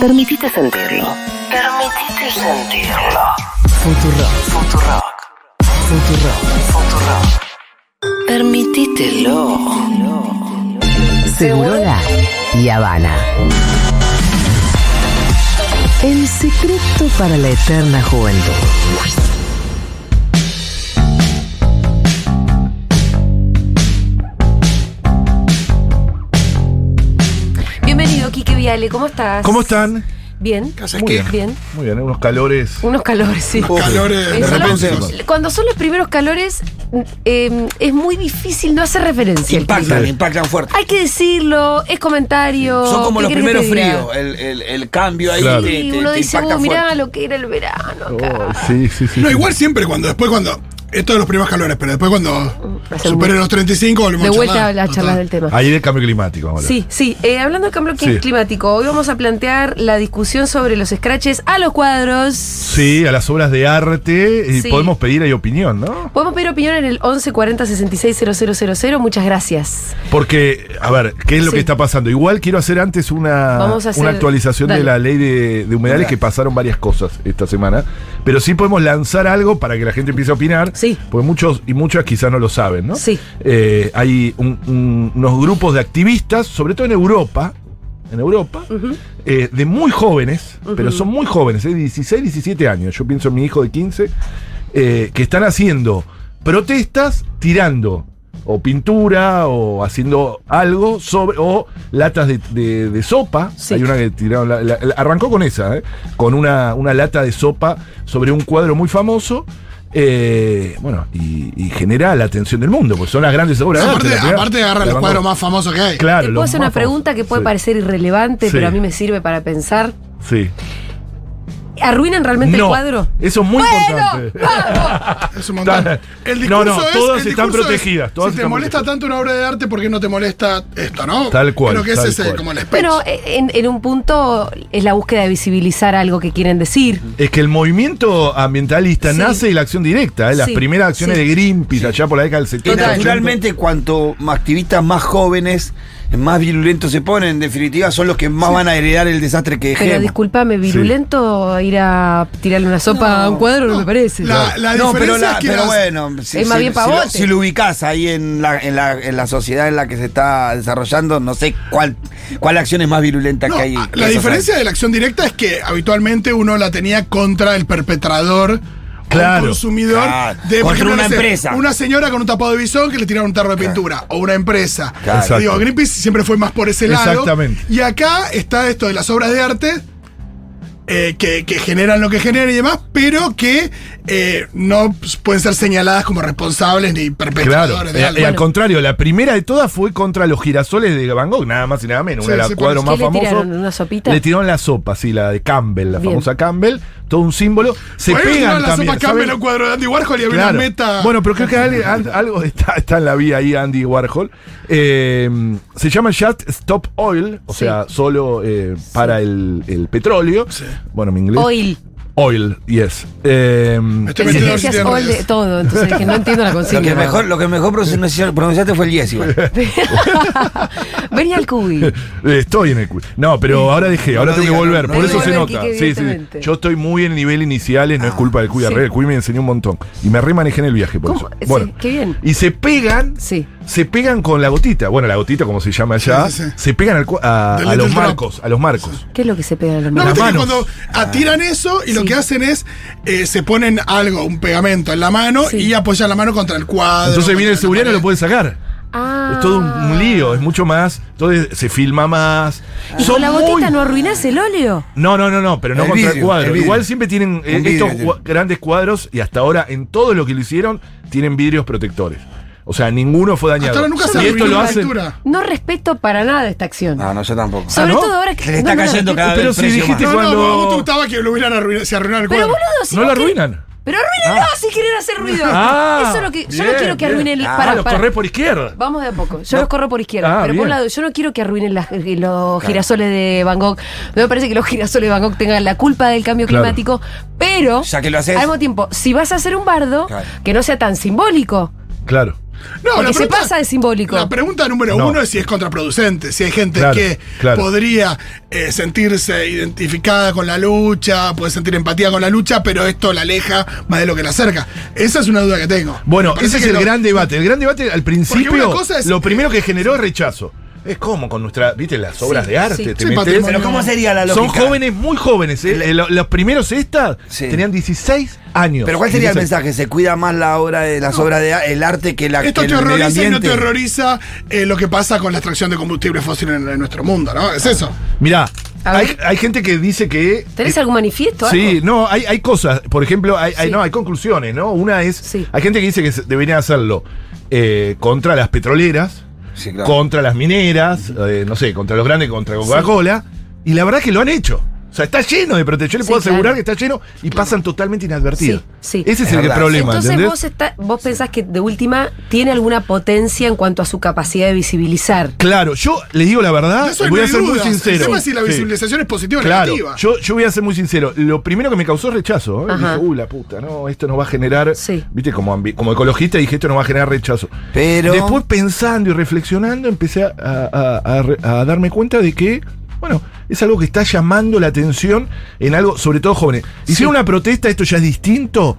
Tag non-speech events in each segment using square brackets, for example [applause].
Permitite sentirlo. Permitite sentirlo. Futurock. Futurock. Futurock. Futurock. Permitítelo. Segurola y Habana. El secreto para la eterna juventud. ¿Cómo estás? ¿Cómo están? Bien. ¿Qué Muy bien. bien. Muy bien, unos calores. Unos calores, sí. calores Eh, de son los- repente. cuando son los primeros calores, eh, es muy difícil no hacer referencia. Impactan, impactan fuerte. Hay que decirlo, es comentario. Son como ¿qué los primeros fríos. El, el- el cambio ahí Claro. te, Sí, te- uno te dice, "Uh, mirá fuerte. lo que era el verano acá. Oh, sí, sí, sí. No, sí. igual siempre cuando, después cuando, esto de los primeros calores, pero después cuando Hace supere los 35 volvemos De a vuelta charlar. a las charlas del tema. Ahí del cambio climático. vamos a hablar. Sí, sí. Eh, hablando del cambio Sí. climático, hoy vamos a plantear la discusión sobre los scratches a los cuadros. Sí, a las obras de arte. Y Sí. podemos pedir ahí opinión, ¿no? Podemos pedir opinión en el 11 40 66 000. Muchas gracias. Porque, a ver, ¿qué es lo Sí. que está pasando? Igual quiero hacer antes una, hacer- una actualización dale. de la ley de, de humedales que pasaron varias cosas esta semana. Pero sí podemos lanzar algo para que la gente empiece a opinar. Sí. Porque muchos y muchas quizás no lo saben, ¿no? Sí. Eh, hay un- un- unos grupos de activistas, sobre todo en Europa, en Europa, eh, de muy jóvenes, pero son muy jóvenes, de 16, 17 años. Yo pienso en mi hijo de 15, eh, que están haciendo protestas tirando o pintura o haciendo algo sobre o latas de, de- de sopa. Sí. Hay una que tiraron, la- arrancó con esa, ¿eh? con una, una lata de sopa sobre un cuadro muy famoso. Eh, bueno, y, y genera la atención del mundo, pues son las grandes obras de Aparte, la aparte agarra los cuadros más famosos que hay. Claro, Te puedo hacer una pregunta famosos. que puede Sí. parecer irrelevante, Sí. pero a mí me sirve para pensar. Sí. ¿Arruinan realmente el No, cuadro? eso es muy importante. Es un montón. El discurso no, no, es, todas el están protegidas, todas si te están molesta protegidas. tanto una obra de arte, ¿por qué no te molesta esto, no? Tal cual, Creo que tal ese es el- como el. Bueno, eh, en, en un punto es la búsqueda de visibilizar algo que quieren decir. Es que el movimiento ambientalista Sí. nace de la acción directa, ¿eh? las Sí, primeras acciones sí. de Greenpeace allá por la década del Y 70. naturalmente, cuanto más activistas más jóvenes, más virulentos se ponen, en definitiva, son los que más van a heredar el desastre que Pero dejemos. discúlpame, virulento ir a tirarle una sopa a un cuadro no, me parece. La, la no, pero, la- es que pero las- bueno, si, Es más si- bien si lo- si lo ubicás ahí en la, en, la, en la sociedad en la que se está desarrollando, no sé cuál, cuál acción es más virulenta No, que hay. a- que la diferencia hay. de la acción directa es que habitualmente uno la tenía contra el perpetrador. Claro. un consumidor Claro. de por ejemplo, una no sé, empresa. Una señora con un tapado de bisón que le tiraron un tarro de pintura. O una empresa. Claro. Digo, Greenpeace siempre fue más por ese lado. Exactamente. Y acá está esto de las obras de arte. eh, que, que generan lo que generan y demás, pero que eh, no pueden ser señaladas como responsables ni Claro, perpetradores de eh, algo. eh, al contrario, la primera de todas fue contra los girasoles de Van Gogh, nada más y nada menos, Sí, uno de sí, los cuadros más ¿Qué le famosos. tiraron? ¿Una sopita? Le tiraron la sopa, sí, la de Campbell, la Bien. famosa Campbell, todo un símbolo. Se ahí pegan la también. sopa Campbell ¿saben? a un cuadro de Andy Warhol y había Claro. una meta. Bueno, pero creo que algo, al- algo está, está en la vía ahí Andy Warhol. Eh, se llama Just Stop Oil, o Sí. sea, solo eh, para el, el petróleo. Sí. Bueno, mi inglés. Oil. Oil, yes. Eh, estoy que a decías oil de todo, entonces dije, no entiendo la Lo consigna. que mejor, lo que mejor pronunciaste, fue el yes igual. [laughs] Venía al cubi. [laughs] Estoy en el quiz. No, pero ahora dejé, No ahora tengo que volver. no, por no eso se nota. Sí, sí. Yo estoy muy en nivel iniciales, no es culpa del cuy Sí. El cuy me enseñó un montón. Y me remanejé en el viaje por ¿Cómo? eso. Sí, Bueno. qué bien. Y se pegan. Sí. Se pegan con la gotita. Bueno, la gotita, como se llama allá. Sí, sí, sí. Se pegan al cu- a, a los marcos. A los marcos. ¿Qué es lo que se pega en los No, que manos. cuando atiran eso y lo Sí. Que hacen es eh, se ponen algo, un pegamento en la mano Sí. y apoyan la mano contra el cuadro. Entonces viene el seguridad y no lo puede sacar. Ah. Es todo un, un lío, es mucho más. Entonces se filma más. ¿Y Son con la gotita muy- no arruinás el óleo? No, no, no, no, pero no El contra el cuadro. el. Igual siempre tienen eh, vidrio estos cua- grandes cuadros y hasta ahora en todo lo que lo hicieron tienen vidrios protectores. O sea, ninguno fue dañado. Hasta ahora nunca se y esto lo lectura. No respeto para nada esta acción. No, no, yo tampoco. Sobre Ah, ¿no? todo ahora que Se le está no, cayendo no, cada Pero vez si el precio dijiste más. No, no, cuando- te gustaba que lo hubieran arruinado, se arruinara el Pero cuadro. boludo, si No lo arruinan. Pero arruínenlo si quieren hacer ruido. [laughs] Ah, Eso es lo que. Yo no quiero que arruinen. Ah, para, los para. por izquierda. Vamos de a poco. Yo los corro por izquierda. Ah, pero por un lado, yo no quiero que arruinen las- los girasoles de Van Gogh. No me parece que los girasoles de Van Gogh tengan la culpa del cambio Claro. climático. Pero, Ya que lo haces. al mismo tiempo, si vas a hacer un bardo, Claro. que no sea tan simbólico. Claro. No, Porque se pasa de simbólico. La pregunta número No. uno es si es contraproducente, si hay gente Claro, que claro. podría eh, sentirse identificada con la lucha, puede sentir empatía con la lucha, pero esto la aleja más de lo que la acerca. Esa es una duda que tengo. Bueno, ese es el lo- gran debate. El gran debate al principio, una cosa es- lo primero que generó es rechazo. Es como con nuestra, viste, las obras Sí, de arte. sí. te Sí, metés- patrimonio. Pero ¿cómo sería la Son lógica? jóvenes, muy jóvenes. ¿eh? Eh, lo- Los primeros estas Sí. tenían 16 años. Pero ¿cuál sería el 16. mensaje? ¿Se cuida más la obra de las obras de el arte que la Esto que terroriza y no terroriza eh, lo que pasa con la extracción de combustible fósil en, en nuestro mundo, ¿no? Es eso. Mirá, A hay, hay gente que dice que. ¿Tenés eh, algún manifiesto? Sí, algo? no, hay, hay cosas. Por ejemplo, hay, hay- no, hay conclusiones, ¿no? Una es. Sí. Hay gente que dice que deberían hacerlo eh, contra las petroleras, Sí, claro. contra las mineras, eh, no sé, contra los grandes, contra Coca-Cola. Y la verdad es que lo han hecho. O sea, está lleno de protección. Yo le Sí, puedo asegurar claro. que está lleno y pasan totalmente inadvertidos. Sí, sí. Ese es, Es el verdad. problema, Entonces ¿entendés? vos, está- vos pensás que de última tiene alguna potencia en cuanto a su capacidad de visibilizar. Claro, yo les digo la verdad, voy a ser muy sincero. El tema es si la Sí. visibilización es positiva o Claro, negativa. yo, yo voy a ser muy sincero. Lo primero que me causó rechazo. ¿eh? Dije, uy, la puta, no, esto no va a generar. Sí. Viste, como, como ecologista dije, esto no va a generar rechazo. Pero- Después pensando y reflexionando, empecé a, a- a- a re- a darme cuenta de que, bueno, es algo que está llamando la atención en algo, sobre todo jóvenes. Hicieron una protesta, esto ya es distinto,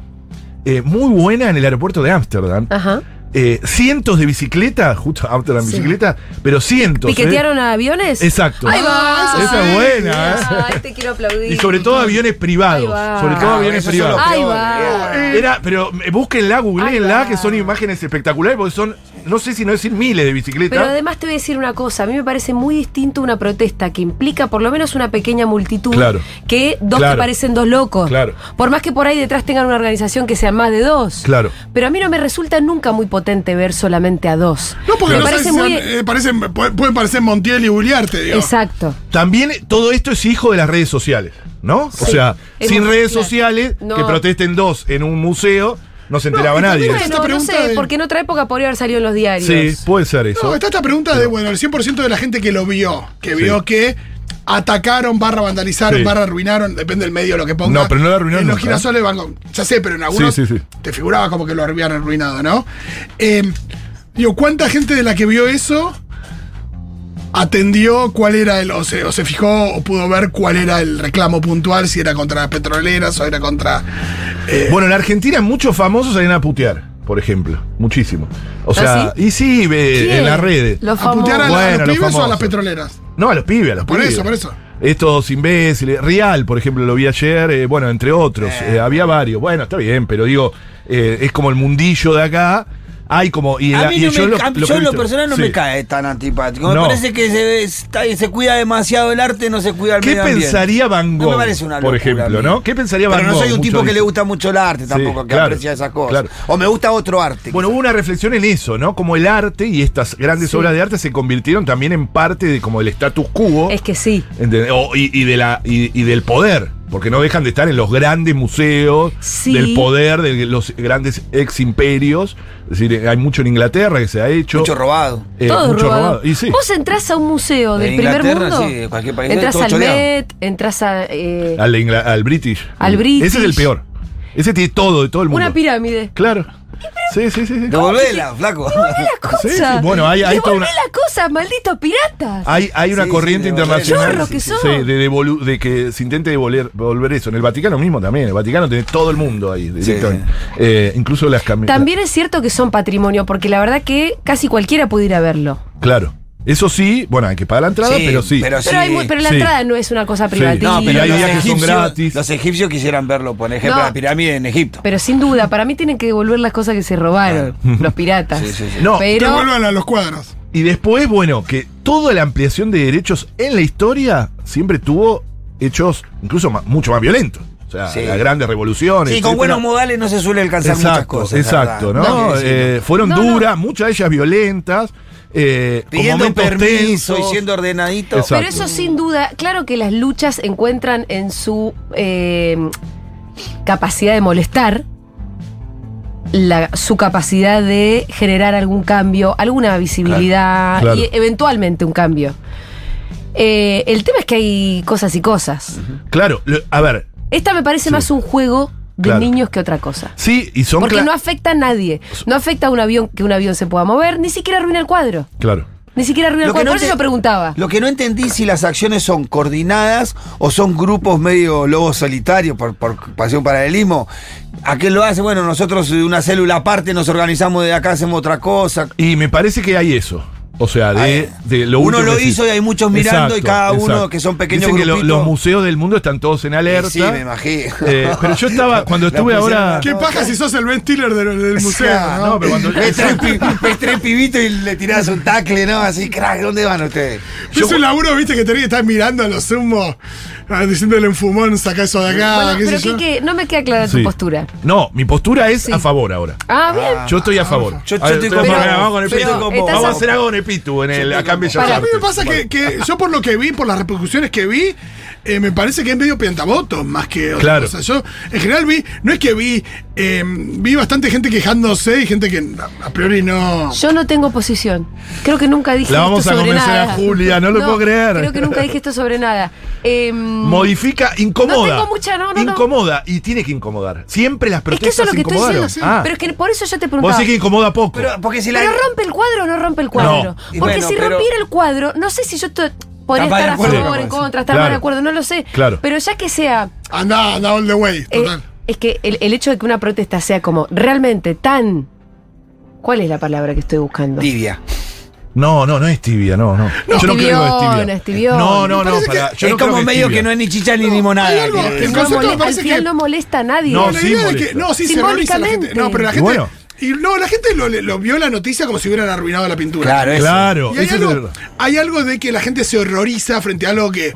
eh, muy buena en el aeropuerto de Ámsterdam. Ajá. Eh, cientos de bicicletas, justo Ámsterdam Sí. bicicletas, pero cientos. ¿eh? ¿Piquetearon a aviones? Exacto. Ahí va. Esa es buena, ¿eh? Te quiero aplaudir. Y sobre todo aviones privados. Ahí va. Sobre todo Ah, aviones privados. Ahí va. Era, pero eh, búsquenla, googleenla, que son imágenes espectaculares, porque son, no sé si no decir miles de bicicletas. Pero además te voy a decir una cosa, a mí me parece muy distinto una protesta que implica por lo menos una pequeña multitud Claro. que dos Claro. que parecen dos locos. Claro. Por más que por ahí detrás tengan una organización que sean más de dos. Claro. Pero a mí no me resulta nunca muy potente ver solamente a dos. No, porque me no parece muy... eh, parecen, pueden parecer Montiel y Buliarte, digo. Exacto. También todo esto es hijo de las redes sociales, ¿no? O sea, Es sin redes claro. sociales, No. que protesten dos en un museo, no se enteraba nadie. Bueno, esta no pregunta sé, de- porque en otra época podría haber salido en los diarios. Sí, puede ser eso. No, está esta pregunta de, bueno, el 100% de la gente que lo vio, que Sí. vio que atacaron, barra vandalizaron, Sí. barra arruinaron, depende del medio lo que ponga. No, pero no lo arruinaron En los nunca. girasoles van con- ya sé, pero en algunos Sí, sí, sí. te figuraba como que lo habían arruinado, ¿no? Eh, digo, ¿cuánta gente de la que vio eso atendió cuál era el, o se, o se fijó o pudo ver cuál era el reclamo puntual, si era contra las petroleras o era contra... eh, Bueno, en Argentina muchos famosos salían a putear, por ejemplo. Muchísimo. O sea, ¿Ah, sí? y sí, ve- en las redes. Los ¿A putear a, los los pibes o a las petroleras? No, a los pibes, a los Por pibes. eso, por eso. Estos imbéciles. Real, por ejemplo, lo vi ayer, eh, bueno, entre otros. eh, había varios. Bueno, está bien, pero digo, eh, es como el mundillo de acá. Hay como. Y, A mí y no yo me lo, ca- lo yo lo personal no Sí. me cae tan antipático. Me No. parece que se, está- se cuida demasiado el arte, no se cuida el ¿Qué medio pensaría Van No Gogh? me parece una por locura a ejemplo. ¿no? ¿Qué pensaría Van Pero Gogh? no soy un tipo que le gusta mucho el arte tampoco, que claro, aprecia esas cosas. claro. O me gusta otro arte. Bueno, hubo una reflexión en eso, ¿no? Como el arte y estas grandes Sí. obras de arte se convirtieron también en parte de como el status quo. Es que sí. O- y, y de la, y, y del poder. Porque no dejan de estar en los grandes museos Sí. del poder de los grandes ex imperios. Es decir, hay mucho en Inglaterra que se ha hecho. Mucho robado. Eh, Todo mucho robado. robado. Y sí. Vos entrás a un museo De del primer mundo. sí, de cualquier país, Entras todo al choreado. Met, entras a. eh, al British. Al British. Ese es el peor. Ese tiene todo, de todo el mundo. una pirámide. Claro. Sí, sí, sí. sí. Devolvela, flaco. Las [laughs] cosas. Sí, sí, bueno, hay- hay toda Devolvé una- las cosas, malditos piratas. Hay, hay una Sí, corriente sí, internacional Chorros que son. sí, de, devolu- de que se intente devolver, devolver eso. En el Vaticano mismo también. En el Vaticano tiene todo el mundo ahí. Eh, incluso las camisetas. También es cierto que son patrimonio, porque la verdad que casi cualquiera puede ir a verlo. Claro. Eso sí, bueno, hay que pagar la entrada, pero sí. Pero, Pero, hay muy- pero la Sí. entrada no es una cosa Sí. privativa. No, pero hay los días que son egipcios, gratis. los egipcios quisieran verlo, por ejemplo, No. la pirámide en Egipto. Pero sin duda, para mí tienen que devolver las cosas que se robaron, [laughs] los piratas. Sí, sí, sí. No, pero Devuelvan a los cuadros. Y después, bueno, que toda la ampliación de derechos en la historia siempre tuvo hechos incluso ma- mucho más violentos. O sea, Sí. las grandes revoluciones. Sí, con etcétera. buenos modales no se suele alcanzar muchas Exacto, cosas. exacto, que. Eh, fueron No, no. duras, muchas de ellas violentas. Eh, Pidiendo permiso tensos. y siendo ordenadito. Exacto. Pero eso sin duda, claro que las luchas encuentran en su eh, capacidad de molestar, la- su capacidad de generar algún cambio, alguna visibilidad Claro, claro. y eventualmente un cambio. Eh, el tema es que hay cosas y cosas. Claro, a ver, Esta me parece Sí. más un juego de Claro. niños que otra cosa. Sí, y son Porque no afecta a nadie. No afecta a un avión que un avión se pueda mover, ni siquiera arruina el cuadro. Claro. Ni siquiera arruina el Lo que cuadro. no Por eso te- yo preguntaba. Lo que no entendí si las acciones son coordinadas o son grupos medio lobos solitarios por, por pasión paralelismo. ¿A qué lo hace? Bueno, nosotros de una célula aparte nos organizamos de acá, hacemos otra cosa. Y me parece que hay eso. O sea, de, Ay, de lo uno lo hizo y hay muchos mirando y cada uno que son pequeños Dicen que lo- los museos del mundo están todos en alerta. Sí, me imagino. Eh, pero yo estaba, [laughs] cuando estuve ahora. ¿Qué paja si sos el Ben Stiller del, del [laughs] museo? Ah, ¿no? no, pero cuando- Ves tres, pibitos y le tirás un tacle, ¿no? Así, crack, ¿dónde van ustedes? Yo es un laburo, viste, que tenés que estar mirando a los humos, ah, diciéndole en fumón, saca eso de acá, Bueno, qué pero sé yo. Quique, no me queda clara tu postura. No, mi postura es Sí. a favor ahora. Ah, bien. Yo estoy a favor. Yo- yo A ver, estoy favor. Vamos con el Vamos a a- hacer algo con el Pitu en el, acá en Bellas Para. A mí me pasa que, que yo por lo que vi, por las repercusiones que vi, eh, me parece que es medio piantaboto más que otra Claro. cosa. Yo en general vi, no es que vi, eh, vi bastante gente quejándose y gente que a, a priori no. Yo no tengo posición. Creo que nunca dije La vamos esto a sobre convencer a nada. Julia, no lo puedo creer. Creo que nunca dije esto sobre nada. Em, Modifica, incomoda. No tengo mucha- no, no, no. Incomoda y tiene que incomodar. Siempre las es que eso protestas es lo que estoy diciendo. Ah, Pero es que por eso yo te vos preguntaba. decís que incomoda poco. Pero, porque si la. ¿Pero rompe el cuadro o no rompe el cuadro? No. Porque bueno, si pero- rompiera el cuadro, no sé si yo to- podría estar a acuerdo, favor, en contra, estar Claro. mal de acuerdo, no lo sé. Claro. Pero ya que sea. Anda, anda all the way, eh, total. es que el, el hecho de que una protesta sea como realmente tan. ¿Cuál es la palabra que estoy buscando? Tibia. No, no, no es tibia, no, no. yo no creo que es tibia. No, no, no, para, yo es no creo como medio que no es ni chicha ni No, limonada. algo que- No concepto mole- me parece al final que- no molesta a nadie. No, la sí de molesta. que, no, sí se horroriza la gente. Simbólicamente. No, pero la gente. bueno. Y no, la gente lo, lo vio la noticia como si hubieran arruinado la pintura. Claro, eso. Claro, Y hay eso es algo, verdad. hay algo de que la gente se horroriza frente a algo que,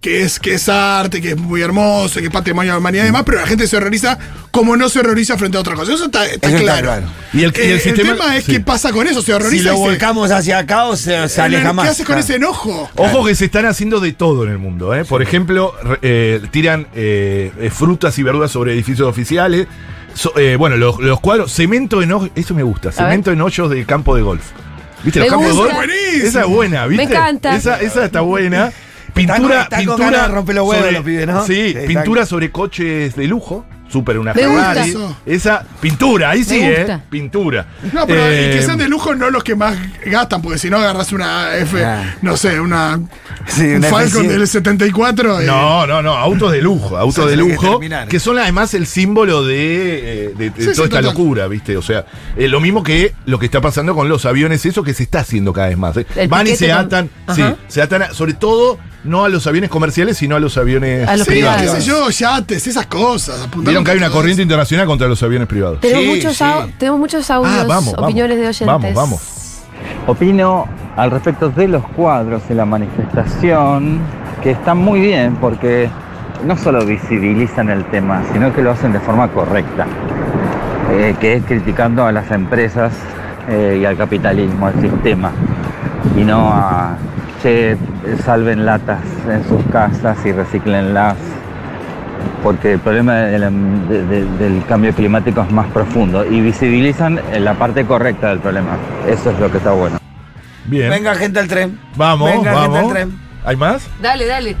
que, es, que es arte, que es muy hermoso, que es patrimonio de la humanidad y demás, pero la gente se horroriza como no se horroriza frente a otra cosa. Eso está, está Eso está claro. Y el- y el Eh, sistema- tema es sí. qué pasa con eso, se horroriza. Si lo se- volcamos hacia acá o se, se Eh, aleja más. ¿Qué haces con Claro. ese enojo? Ojo que se están haciendo de todo en el mundo. ¿eh? Por ejemplo, eh, tiran eh, eh, frutas y verduras sobre edificios oficiales. So- eh, bueno, los, los cuadros, cemento en hoyos, eso me gusta, cemento en hoyos de campo de golf. ¿Viste Me los campos de gusta. golf? Buenísimo. Esa es buena, ¿viste? Me encanta. Esa, esa está buena. Pintura, están con pintura ganas de romper los huevos sobre- los pibes, ¿no? Sí, pintura sobre coches de lujo. Super una Me. Ferrari. Eso. Esa pintura, ahí sí, ¿eh? gusta. Pintura. No, pero Eh, y que sean de lujo no los que más gastan, porque si no agarras una F, Ah. no sé, una, Sí, un una Falcon F100. del 74. y- No, no, no, autos de lujo, autos de que lujo, terminar. que son además el símbolo de, eh, de- de Sí, sí, toda esta total. locura, ¿viste? O sea, eh, lo mismo que lo que está pasando con los aviones, eso que se está haciendo cada vez más. ¿eh? El Van y piquete se con- atan, Ajá. sí, se atan, a- sobre todo no a los aviones comerciales, sino a los aviones A los Sí, privados. qué sé yo, yates, esas cosas. Vieron que hay una corriente eso. internacional contra los aviones privados. Tenemos, Sí, muchos sí. tenemos muchos audios, Ah, vamos, vamos. opiniones de oyentes. Vamos, vamos. Opino al respecto de los cuadros y la manifestación que están muy bien porque no solo visibilizan el tema, sino que lo hacen de forma correcta, eh, que es criticando a las empresas eh, y al capitalismo, al sistema, y no a, che, salven latas en sus casas y reciclenlas, porque el problema del, de- de- del cambio climático es más profundo y visibilizan la parte correcta del problema. Eso es lo que está bueno. Bien. Venga, gente al tren. vamos, Venga, gente al vamos. tren. ¿Hay más? Dale, dale.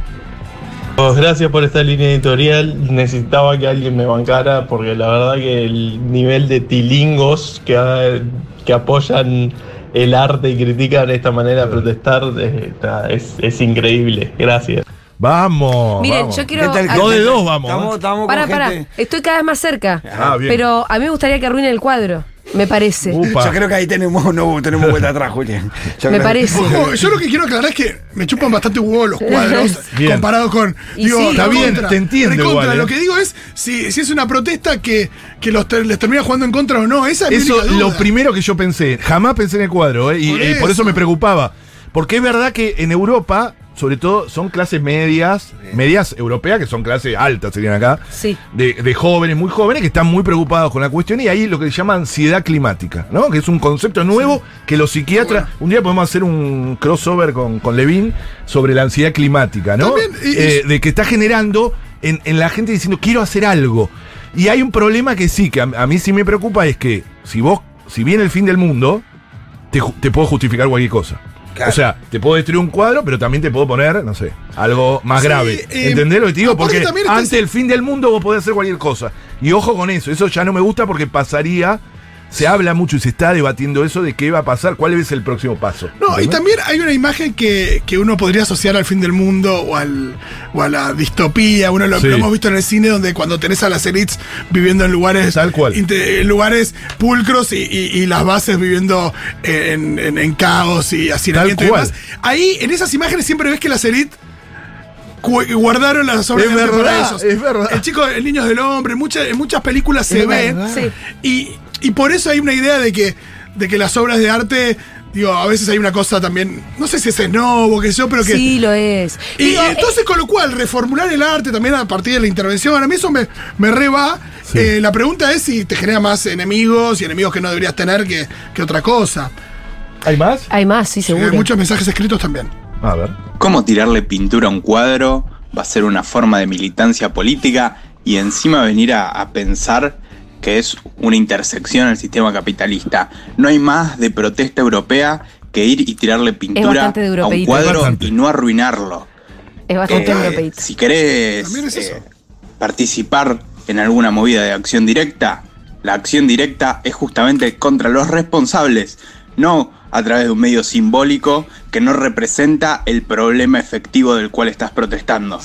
Pues gracias por esta línea editorial. Necesitaba que alguien me bancara porque la verdad que el nivel de tilingos que, que apoyan el arte y critican esta manera de protestar eh, nada, es, es increíble. Gracias. Vamos. Miren, vamos. yo quiero. A- Dos de dos vamos. Estamos, estamos Para, con para. gente. Estoy cada vez más cerca. Ah, bien. Pero a mí me gustaría que arruinen el cuadro. Me parece. Upa. Yo creo que ahí tenemos, no, tenemos vuelta atrás, Julián. Yo Me creo- parece. Ojo, yo lo que quiero aclarar es que me chupan bastante huevo los cuadros [laughs] Bien. comparado con. Y digo, sí, Está bien, te entiendo recontra. igual, ¿eh? Lo que digo es si, si es una protesta que, que los ter- les termina jugando en contra o no. Esa es Eso lo primero que yo pensé. Jamás pensé en el cuadro, ¿eh? Y Por eh, por, eso. me preocupaba. Porque es verdad que en Europa, sobre todo, son clases medias, medias europeas, que son clases altas, serían acá, Sí. de, de jóvenes, muy jóvenes, que están muy preocupados con la cuestión. Y ahí lo que se llama ansiedad climática, ¿no? Que es un concepto nuevo que los psiquiatras. Un día podemos hacer un crossover con, con Levin sobre la ansiedad climática, ¿no? También, y- Eh, de que está generando en, en la gente diciendo quiero hacer algo. Y hay un problema que sí, que a, a mí sí me preocupa, es que si vos, si viene el fin del mundo, te puedo justificar cualquier cosa. Claro. O sea, te puedo destruir un cuadro, pero también te puedo poner, no sé, algo más Sí, grave. eh, ¿Entendés lo que te digo? Porque ese- del fin del mundo vos podés hacer cualquier cosa. Y ojo con eso, eso ya no me gusta porque pasaría. Se habla mucho y se está debatiendo eso de qué va a pasar, cuál es el próximo paso. No, y también hay una imagen que, que uno podría asociar al fin del mundo o, al, o a la distopía. Uno lo, Sí. lo hemos visto en el cine donde cuando tenés a las elites viviendo en lugares Tal cual. lugares pulcros y, y- y las bases viviendo en, en- en caos y hacinamiento y cual. demás. Ahí, en esas imágenes, siempre ves que las elites guardaron las obras Es de verdad, ellos. es verdad. El chico, el niño del hombre, en muchas, en muchas películas se ve. Sí. Y, y por eso hay una idea de que, de que las obras de arte, digo, a veces hay una cosa también, no sé si es esnobo, que yo, pero que... Sí, lo es. Y Digo, entonces, con lo cual, reformular el arte también a partir de la intervención, a mí eso me, me reba. Sí. Eh, la pregunta es si te genera más enemigos y enemigos que no deberías tener que, que otra cosa. ¿Hay más? hay más, sí, Eh, seguro. muchos mensajes escritos también. A ver. ¿Cómo tirarle pintura a un cuadro va a ser una forma de militancia política y encima venir a, a pensar que es una intersección al sistema capitalista? No hay más de protesta europea que ir y tirarle pintura a un cuadro y no arruinarlo. es bastante Eh, europeísta. si querés es eh, participar en alguna movida de acción directa, la acción directa es justamente contra los responsables, no a través de un medio simbólico que no representa el problema efectivo del cual estás protestando.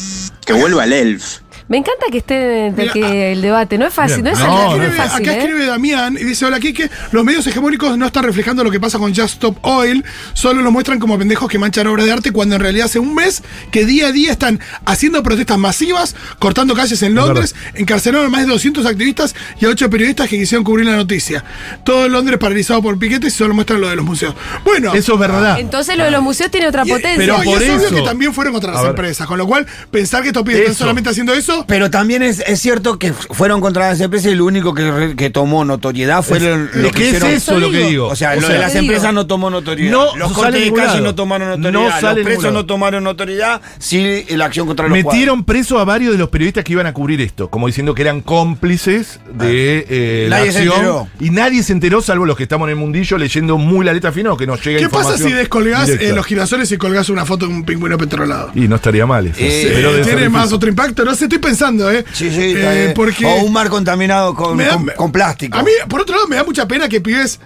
Que vuelva el ELF. Me encanta que esté de Mira, que el debate. No es fácil, Bien. no es No, algo no es Escribe- fácil. acá ¿eh? escribe Damián y dice, hola Kike, los medios hegemónicos no están reflejando lo que pasa con Just Stop Oil, solo lo muestran como pendejos que manchan obras de arte cuando en realidad hace un mes que día a día están haciendo protestas masivas, cortando calles en Londres, encarcelaron a más de 200 activistas y a 8 periodistas que quisieron cubrir la noticia. Todo Londres paralizado por piquetes y solo muestran lo de los museos. Bueno, Eso es verdad. Entonces lo de los museos tiene otra y- potencia. pero no, y por es obvio eso- que también fueron contra las A ver. empresas, con lo cual pensar que estos pibes están solamente haciendo eso... Pero también es, es cierto que fueron contra las empresas y lo único que, re- que tomó notoriedad fueron Es lo que que es hicieron. eso lo que digo. O sea, O lo sea, de las digo. empresas no tomó notoriedad. No los cortes de calle no tomaron No notoriedad. en los presos no tomaron notoriedad. Sí, la acción contra los cuadros. Metieron preso a varios de los periodistas que iban a cubrir esto, como diciendo que eran cómplices de eh, la Nadie se acción. enteró. Y nadie se enteró, salvo los que estamos en el mundillo leyendo muy la letra fina o que nos llega ¿Qué pasa si descolgás eh, los girasoles y colgás una foto de un pingüino petrolado? Y no estaría mal eso. Eh, pero ¿Tiene más otro impacto? No sé, estoy pensando, ¿eh? Sí, sí, Eh, porque O un mar contaminado con, da- con- con plástico. A mí, por otro lado, me da mucha pena que pibes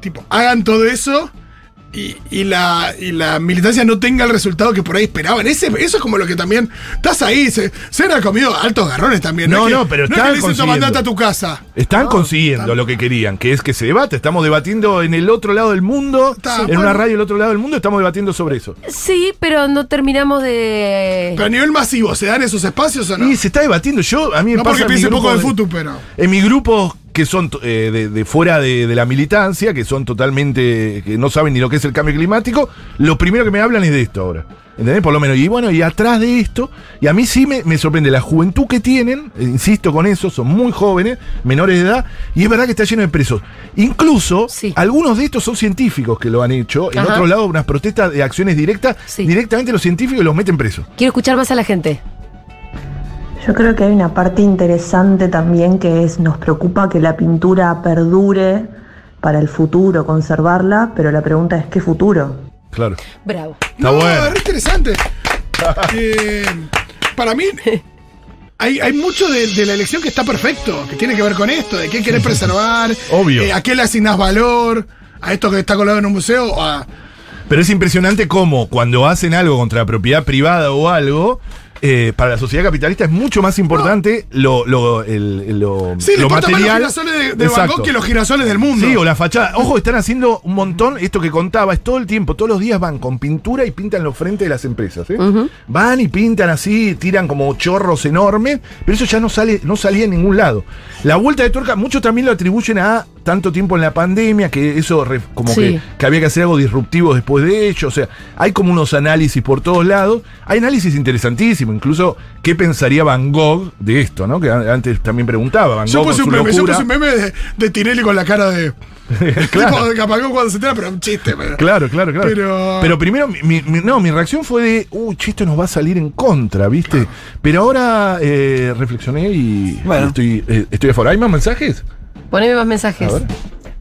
tipo, hagan todo eso y, y la, y la militancia no tenga el resultado que por ahí esperaban. Ese, eso es como lo que también. Estás ahí, se, se han comido altos garrones también. No, es que- no, pero no es que le dicen, "Toma, consiguiendo". a tu casa. Están consiguiendo lo que querían, que es que se debate. Estamos debatiendo en el otro lado del mundo, Está, en bueno. una radio del otro lado del mundo, estamos debatiendo sobre eso. Sí, pero no terminamos de. Pero a nivel masivo, ¿se dan esos espacios o no? Y se está debatiendo. Yo, a mí me no pasa porque piense poco de de- fútbol, pero. En mi grupo que son eh, de, de fuera de, de la militancia, que son totalmente, que no saben ni lo que es el cambio climático, lo primero que me hablan es de esto ahora. ¿Entendés? Por lo menos. Y bueno, y atrás de esto, y a mí sí me, me sorprende la juventud que tienen, eh, insisto con eso, son muy jóvenes, menores de edad, y es verdad que está lleno de presos. Incluso, Sí. algunos de estos son científicos que lo han hecho. En Ajá. otro lado, unas protestas de acciones directas, Sí. directamente los científicos los meten presos. Quiero escuchar más a la gente. Yo creo que hay una parte interesante también que es, nos preocupa que la pintura perdure para el futuro, conservarla, pero la pregunta es ¿qué futuro? Claro. Bravo. Está no, bueno. es re interesante. [laughs] Eh, para mí, hay, hay mucho de, de la elección que está perfecto, que tiene que ver con esto, de qué querés [laughs] preservar, Obvio. eh, a qué le asignás valor, a esto que está colgado en un museo, o a. Pero es impresionante cómo cuando hacen algo contra la propiedad privada o algo, eh, para la sociedad capitalista es mucho más importante lo, lo, el- lo, Sí, lo importa más los material. girasoles de, de Van Exacto. Gogh que los girasoles del mundo. Sí, o la fachada. Ojo, están haciendo un montón, esto que contaba, es todo el tiempo, todos los días van con pintura y pintan los frentes de las empresas. ¿eh? Van y pintan así, tiran como chorros enormes, pero eso ya no sale, no salía en ningún lado. La vuelta de tuerca, muchos también lo atribuyen a tanto tiempo en la pandemia, que eso re- como Sí. que, que había que hacer algo disruptivo después de ello. O sea, hay como unos análisis por todos lados. Hay análisis interesantísimos, incluso qué pensaría Van Gogh de esto, ¿no? Que antes también preguntaba. Van Yo Gogh puse con un su meme, yo locura. puse un meme de, de Tinelli con la cara de. [laughs] Claro. [laughs] De Capagón cuando se entera, pero un chiste. Pero, Claro, claro, claro. Pero- Pero, primero, mi, mi- no, mi reacción fue de, uy, che, esto nos va a salir en contra, ¿viste? Pero ahora eh, reflexioné y Bueno. estoy, eh, estoy a favor. ¿Hay más mensajes? Poneme más mensajes.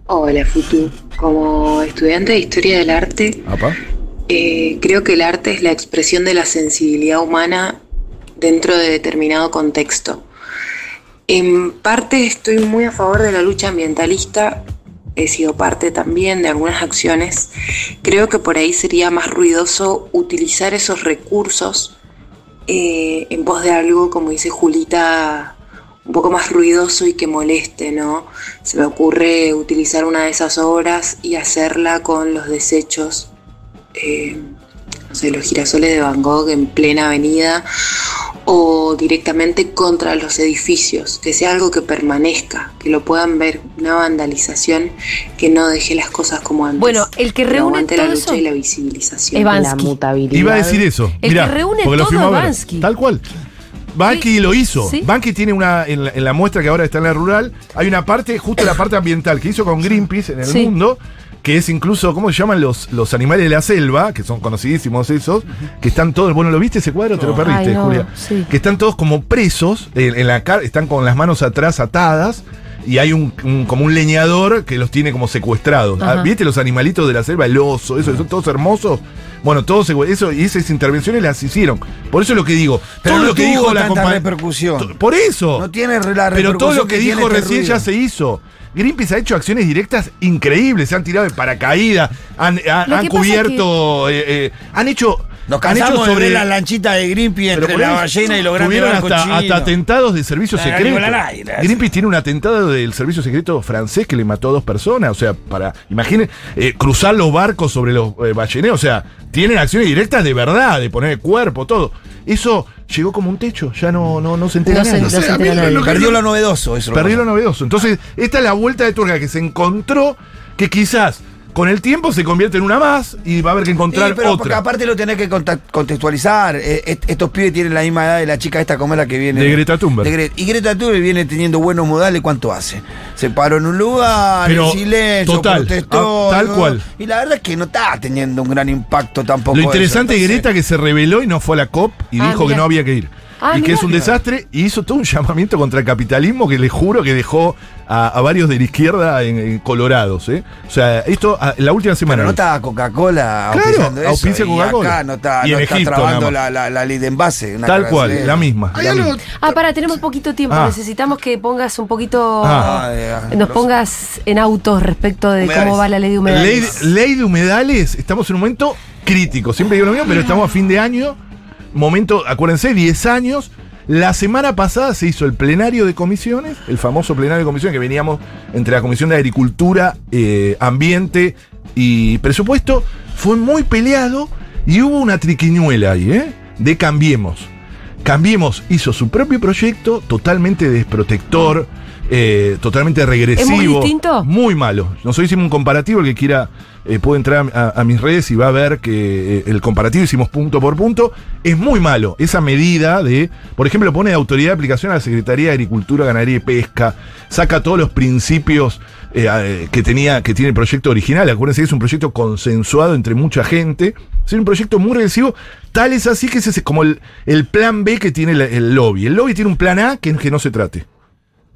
Hola Futu, como estudiante de historia del arte. Eh, creo que el arte es la expresión de la sensibilidad humana dentro de determinado contexto. En parte estoy muy a favor de la lucha ambientalista, he sido parte también de algunas acciones. Creo que por ahí sería más ruidoso utilizar esos recursos eh, en pos de algo, como dice Julita, un poco más ruidoso y que moleste, ¿no? Se me ocurre utilizar una de esas obras y hacerla con los desechos, eh, no sé, los girasoles de Van Gogh en plena avenida o directamente contra los edificios, que sea algo que permanezca, que lo puedan ver, una vandalización que no deje las cosas como antes. Bueno, el que reúne todo la lucha eso y la visibilización. es La mutabilidad. Iba a decir eso. El Mirá, que reúne todo. Bansky. Tal cual. Banqui lo hizo. Sí. Banqui tiene una, en la, en la muestra que ahora está en la rural, hay una parte, justo la parte ambiental, que hizo con Greenpeace en el Sí. mundo, que es incluso, ¿cómo se llaman los, los animales de la selva? Que son conocidísimos esos, que están todos, bueno, ¿lo viste ese cuadro? Te lo perdiste, Ay, no, Julia. sí. Que están todos como presos, en, en la están con las manos atrás atadas. Y hay un, un- como un leñador que los tiene como secuestrados. Ajá. Ah, ¿Viste los animalitos de la selva? El oso, eso, son todos hermosos. Bueno, todos secue- eso y esas intervenciones las hicieron. Por eso es lo que digo. Pero todo no lo que tuvo dijo la tanta compañía. repercusión. Por eso. No tiene la Pero todo lo repercusión que, dijo este recién ruido. ya se hizo. Greenpeace ha hecho acciones directas increíbles, se han tirado de paracaídas, han, que cubierto, eh, eh, han hecho, Nos cansamos de sobre ver las lanchitas de Greenpeace entre la ballena y los grandes tuvieron barcos hasta, hasta atentados de servicio La secreto. así. Greenpeace tiene un atentado del servicio secreto francés que le mató a dos personas. O sea, para, imaginen, eh, cruzar los barcos sobre los eh, balleneros. O sea, tienen acciones directas de verdad, de poner el cuerpo, todo. Eso llegó como un techo, ya no, no, no se entera No no sé, Perdió lo novedoso, eso. Perdió lo lo novedoso. Entonces, esta es la vuelta de tuerca que se encontró, que quizás con el tiempo se convierte en una más y va a haber que encontrar Sí, pero porque otra. aparte lo tenés que contextualizar. Eh, est- estos pibes tienen la misma edad de la chica esta, como es la que viene. De Greta Thunberg. de Gre- y Greta Thunberg viene teniendo buenos modales, ¿cuánto hace? Se paró en un lugar, Pero, en silencio, total, protestó. ah, tal ¿no? cual. Y la verdad es que no está teniendo un gran impacto tampoco. Lo interesante de Greta que se reveló y no fue a la COP y Ah, dijo que no había que ir. Ah, y que es un desastre y hizo todo un llamamiento contra el capitalismo que le juro que dejó a, a varios de la izquierda en, en colorados. ¿eh? O sea, esto ah, la última semana. Pero no está Coca-Cola Claro, auspiciando eso. auspicia Coca-Cola. acá no está, Y no en está Egipto, trabando la, la, la ley de envase. una Tal cual, la misma. La. Ah, para, tenemos poquito tiempo. Ah. Necesitamos que pongas un poquito. Ah. Ah, nos los- pongas en autos respecto de Humedales. cómo va la ley de Ley, humedales. ley de humedales, estamos en un momento crítico. Siempre digo lo mismo, pero estamos a fin de año. Momento, acuérdense, 10 años. La semana pasada se hizo el plenario de comisiones, el famoso plenario de comisiones que veníamos entre la Comisión de Agricultura, eh, Ambiente y Presupuesto. Fue muy peleado y hubo una triquiñuela ahí, ¿eh? De Cambiemos. Cambiemos hizo su propio proyecto, totalmente desprotector, eh, totalmente regresivo. distinto? Muy malo. Nosotros hicimos un comparativo, el que quiera eh, puede entrar a, a mis redes y va a ver que eh, el comparativo hicimos punto por punto. Es muy malo esa medida de, por ejemplo, pone de autoridad de aplicación a la Secretaría de Agricultura, Ganadería y Pesca, saca todos los principios que tenía, que tiene el proyecto original. Acuérdense que es un proyecto consensuado entre mucha gente. Es un proyecto muy regresivo. Tal es así que ese es como el, el plan B que tiene el lobby. El lobby tiene un plan A que es que no se trate.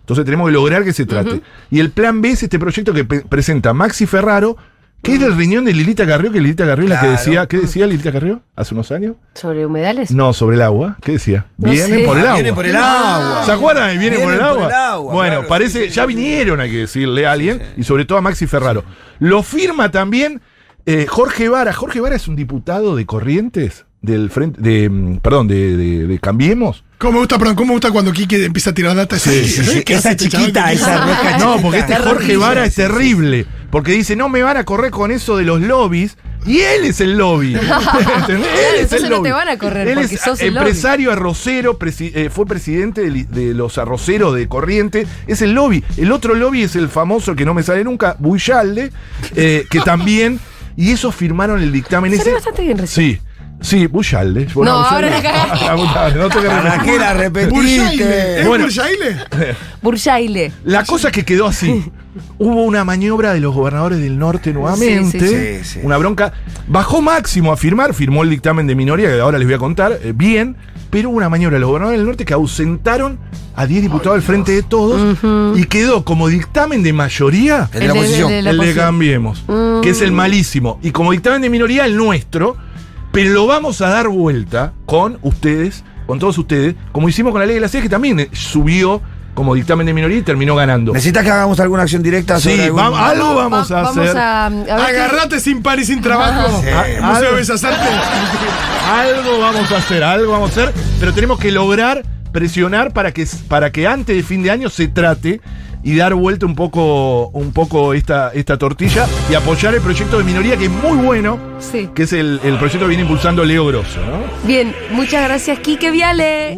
Entonces tenemos que lograr que se trate. Y el plan B es este proyecto que presenta Maxi Ferraro, que es del riñón de Lilita Carrió, que Lilita Carrió es la que decía, ¿qué decía Lilita Carrió hace unos años? ¿Sobre humedales? No, sobre el agua. ¿Qué decía? No sé. por el Ah, agua. viene por el agua. ¿Se acuerdan? de Vienen, por, el por agua. el agua, Bueno, claro, parece, sí, sí, ya vinieron, hay que decirle a alguien, y sobre todo a Maxi Ferraro. Lo firma también eh, Jorge Vara. Jorge Vara es un diputado de Corrientes, del frente, de, mm, perdón, de, de- de Cambiemos. ¿Cómo me gusta, perdón, cómo me gusta cuando Quique empieza a tirar data? Sí, sí, sí. [laughs] ¿Qué hace Esa este chiquita, esa roca No, porque este Jorge Vara es terrible. Porque dice, no me van a correr con eso de los lobbies. Y él es el lobby. [laughs] ¿Entendés? Él es entonces el no lobby. te van a correr Él es sos el lobby. empresario arrocero, presi- eh, fue presidente de, los arroceros de Corriente. Es el lobby. El otro lobby es el famoso que no me sale nunca, Buyalde, eh, que también. Y esos firmaron el dictamen ese. bastante bien recién. Sí. Sí. Bueno, [laughs] No, ahora la cagaste. No tengo que ¿Para repetir. qué la ¿Burjaile? repetiste? ¿Es Bueno. Burjaile? [laughs] Burjaile. La cosa que quedó así. Hubo una maniobra de los gobernadores del norte nuevamente. Sí, sí. Una bronca. Bajó Máximo a firmar, firmó el dictamen de minoría, que ahora les voy a contar, eh, bien. pero hubo una maniobra de los gobernadores del norte que ausentaron a 10 diputados al frente de todos y quedó como dictamen de mayoría El de la oposición. de la el de oposición. Cambiemos, Mm. que es el malísimo. Y como dictamen de minoría, el nuestro, pero lo vamos a dar vuelta con ustedes, con todos ustedes, como hicimos con la ley de la sede, que también subió como dictamen de minoría y terminó ganando. ¿Necesitas que hagamos alguna acción directa sobre Sí, algún- algo vamos a Vamos hacer. a, a Agarrate sin par y sin trabajo. Sí. Museo Algo-. Algo vamos a hacer, algo vamos a hacer, pero tenemos que lograr presionar para que, para que antes de fin de año se trate y dar vuelta un poco, un poco esta, esta tortilla y apoyar el proyecto de minoría que es muy bueno, Sí. que es el, el proyecto que viene impulsando Leo Grosso, ¿no? Bien, muchas gracias, Quique Viale.